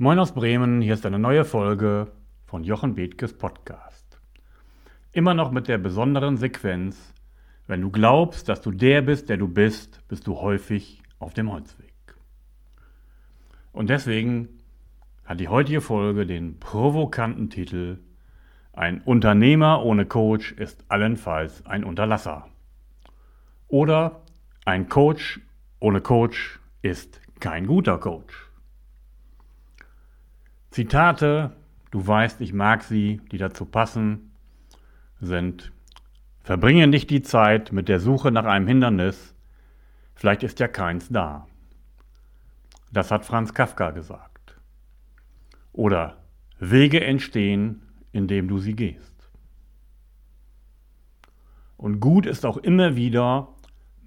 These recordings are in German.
Moin aus Bremen, hier ist eine neue Folge von Jochen Bethkes Podcast. Immer noch mit der besonderen Sequenz, wenn du glaubst, dass du der bist, der du bist, bist du häufig auf dem Holzweg. Und deswegen hat die heutige Folge den provokanten Titel Ein Unternehmer ohne Coach ist allenfalls ein Unterlasser. Oder ein Coach ohne Coach ist kein guter Coach. Zitate, du weißt, ich mag sie, die dazu passen, sind Verbringe nicht die Zeit mit der Suche nach einem Hindernis, vielleicht ist ja keins da. Das hat Franz Kafka gesagt. Oder Wege entstehen, indem du sie gehst. Und gut ist auch immer wieder,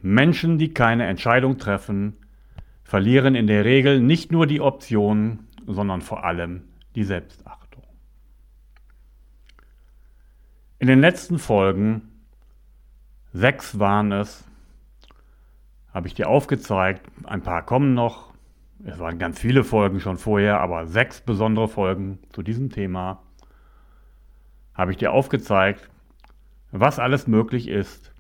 Menschen, die keine Entscheidung treffen, verlieren in der Regel nicht nur die Option, sondern vor allem die Selbstachtung. In den letzten Folgen, sechs waren es, habe ich dir aufgezeigt, ein paar kommen noch, es waren ganz viele Folgen schon vorher, aber sechs besondere Folgen zu diesem Thema, habe ich dir aufgezeigt, was alles möglich ist,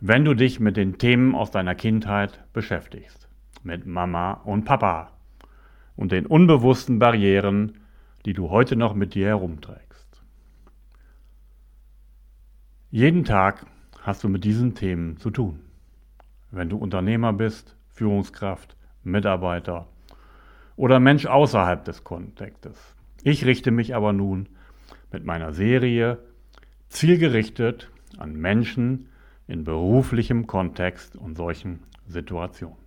wenn du dich mit den Themen aus deiner Kindheit beschäftigst, mit Mama und Papa und den unbewussten Barrieren, die du heute noch mit dir herumträgst. Jeden Tag hast du mit diesen Themen zu tun. Wenn du Unternehmer bist, Führungskraft, Mitarbeiter oder Mensch außerhalb des Kontextes. Ich richte mich aber nun mit meiner Serie zielgerichtet an Menschen in beruflichem Kontext und solchen Situationen.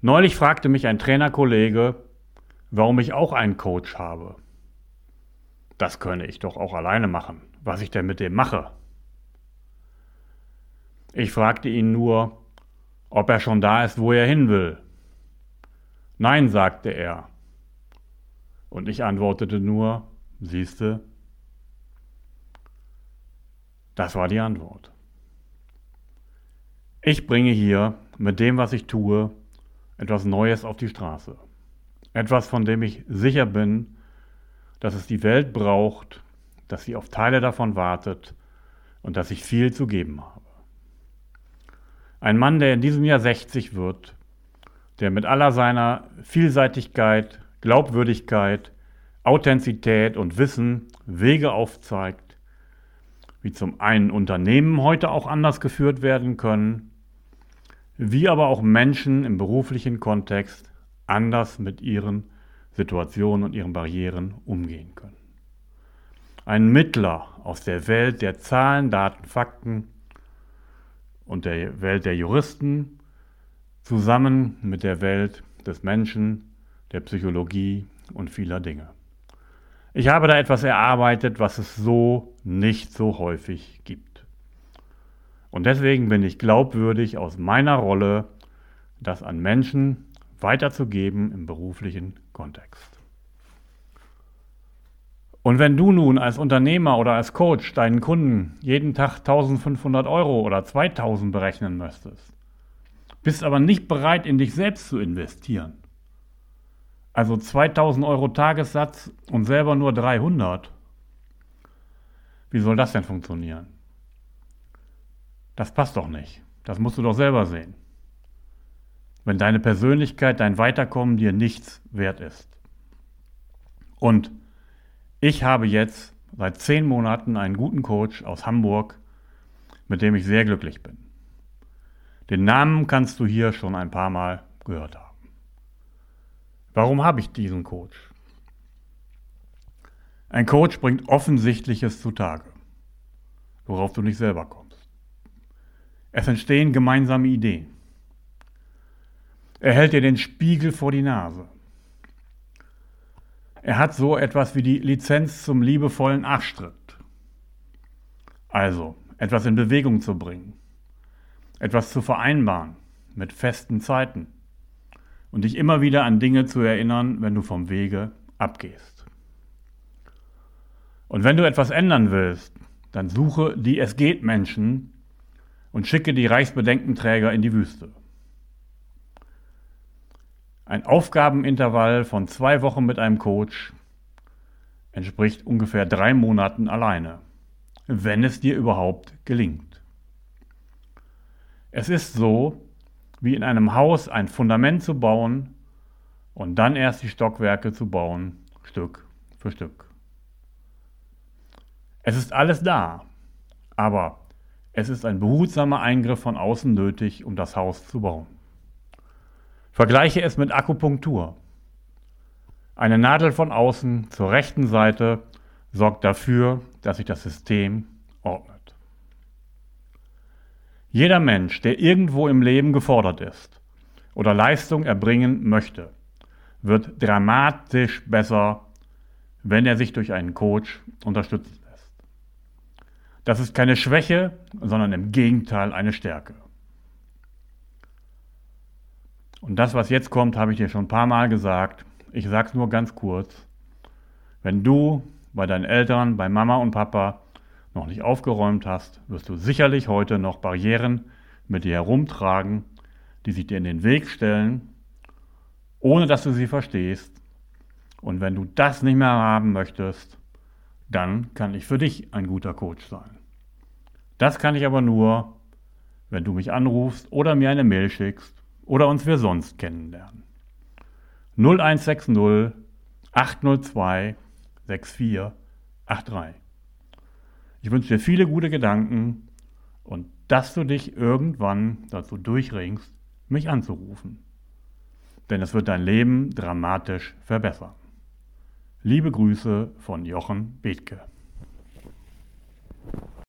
Neulich fragte mich ein Trainerkollege, warum ich auch einen Coach habe. Das könne ich doch auch alleine machen. Was ich denn mit dem mache? Ich fragte ihn nur, ob er schon da ist, wo er hin will. Nein, sagte er. Und ich antwortete nur, siehste, das war die Antwort. Ich bringe hier mit dem, was ich tue, etwas Neues auf die Straße. Etwas, von dem ich sicher bin, dass es die Welt braucht, dass sie auf Teile davon wartet und dass ich viel zu geben habe. Ein Mann, der in diesem Jahr 60 wird, der mit aller seiner Vielseitigkeit, Glaubwürdigkeit, Authentizität und Wissen Wege aufzeigt, wie zum einen Unternehmen heute auch anders geführt werden können, wie aber auch Menschen im beruflichen Kontext anders mit ihren Situationen und ihren Barrieren umgehen können. Ein Mittler aus der Welt der Zahlen, Daten, Fakten und der Welt der Juristen zusammen mit der Welt des Menschen, der Psychologie und vieler Dinge. Ich habe da etwas erarbeitet, was es so nicht so häufig gibt. Und deswegen bin ich glaubwürdig aus meiner Rolle, das an Menschen weiterzugeben im beruflichen Kontext. Und wenn du nun als Unternehmer oder als Coach deinen Kunden jeden Tag 1500 Euro oder 2000 berechnen möchtest, bist aber nicht bereit, in dich selbst zu investieren, also 2000 Euro Tagessatz und selber nur 300, wie soll das denn funktionieren? Das passt doch nicht. Das musst du doch selber sehen. Wenn deine Persönlichkeit, dein Weiterkommen dir nichts wert ist. Und ich habe jetzt seit zehn Monaten einen guten Coach aus Hamburg, mit dem ich sehr glücklich bin. Den Namen kannst du hier schon ein paar Mal gehört haben. Warum habe ich diesen Coach? Ein Coach bringt Offensichtliches zutage, worauf du nicht selber kommst. Es entstehen gemeinsame Ideen. Er hält dir den Spiegel vor die Nase. Er hat so etwas wie die Lizenz zum liebevollen Arschtritt. Also, etwas in Bewegung zu bringen, etwas zu vereinbaren mit festen Zeiten und dich immer wieder an Dinge zu erinnern, wenn du vom Wege abgehst. Und wenn du etwas ändern willst, dann suche die Es geht Menschen, und schicke die Reichsbedenkenträger in die Wüste. Ein Aufgabenintervall von zwei Wochen mit einem Coach entspricht ungefähr drei Monaten alleine, wenn es dir überhaupt gelingt. Es ist so, wie in einem Haus ein Fundament zu bauen und dann erst die Stockwerke zu bauen, Stück für Stück. Es ist alles da, aber es ist ein behutsamer Eingriff von außen nötig, um das Haus zu bauen. Vergleiche es mit Akupunktur. Eine Nadel von außen zur rechten Seite sorgt dafür, dass sich das System ordnet. Jeder Mensch, der irgendwo im Leben gefordert ist oder Leistung erbringen möchte, wird dramatisch besser, wenn er sich durch einen Coach unterstützen lässt. Das ist keine Schwäche, sondern im Gegenteil eine Stärke. Und das, was jetzt kommt, habe ich dir schon ein paar Mal gesagt. Ich sage es nur ganz kurz. Wenn du bei deinen Eltern, bei Mama und Papa noch nicht aufgeräumt hast, wirst du sicherlich heute noch Barrieren mit dir herumtragen, die sich dir in den Weg stellen, ohne dass du sie verstehst. Und wenn du das nicht mehr haben möchtest, dann kann ich für dich ein guter Coach sein. Das kann ich aber nur, wenn du mich anrufst oder mir eine Mail schickst oder uns wir sonst kennenlernen. 0160 802 6483. Ich wünsche dir viele gute Gedanken und dass du dich irgendwann dazu durchringst, mich anzurufen. Denn es wird dein Leben dramatisch verbessern. Liebe Grüße von Jochen Bethke.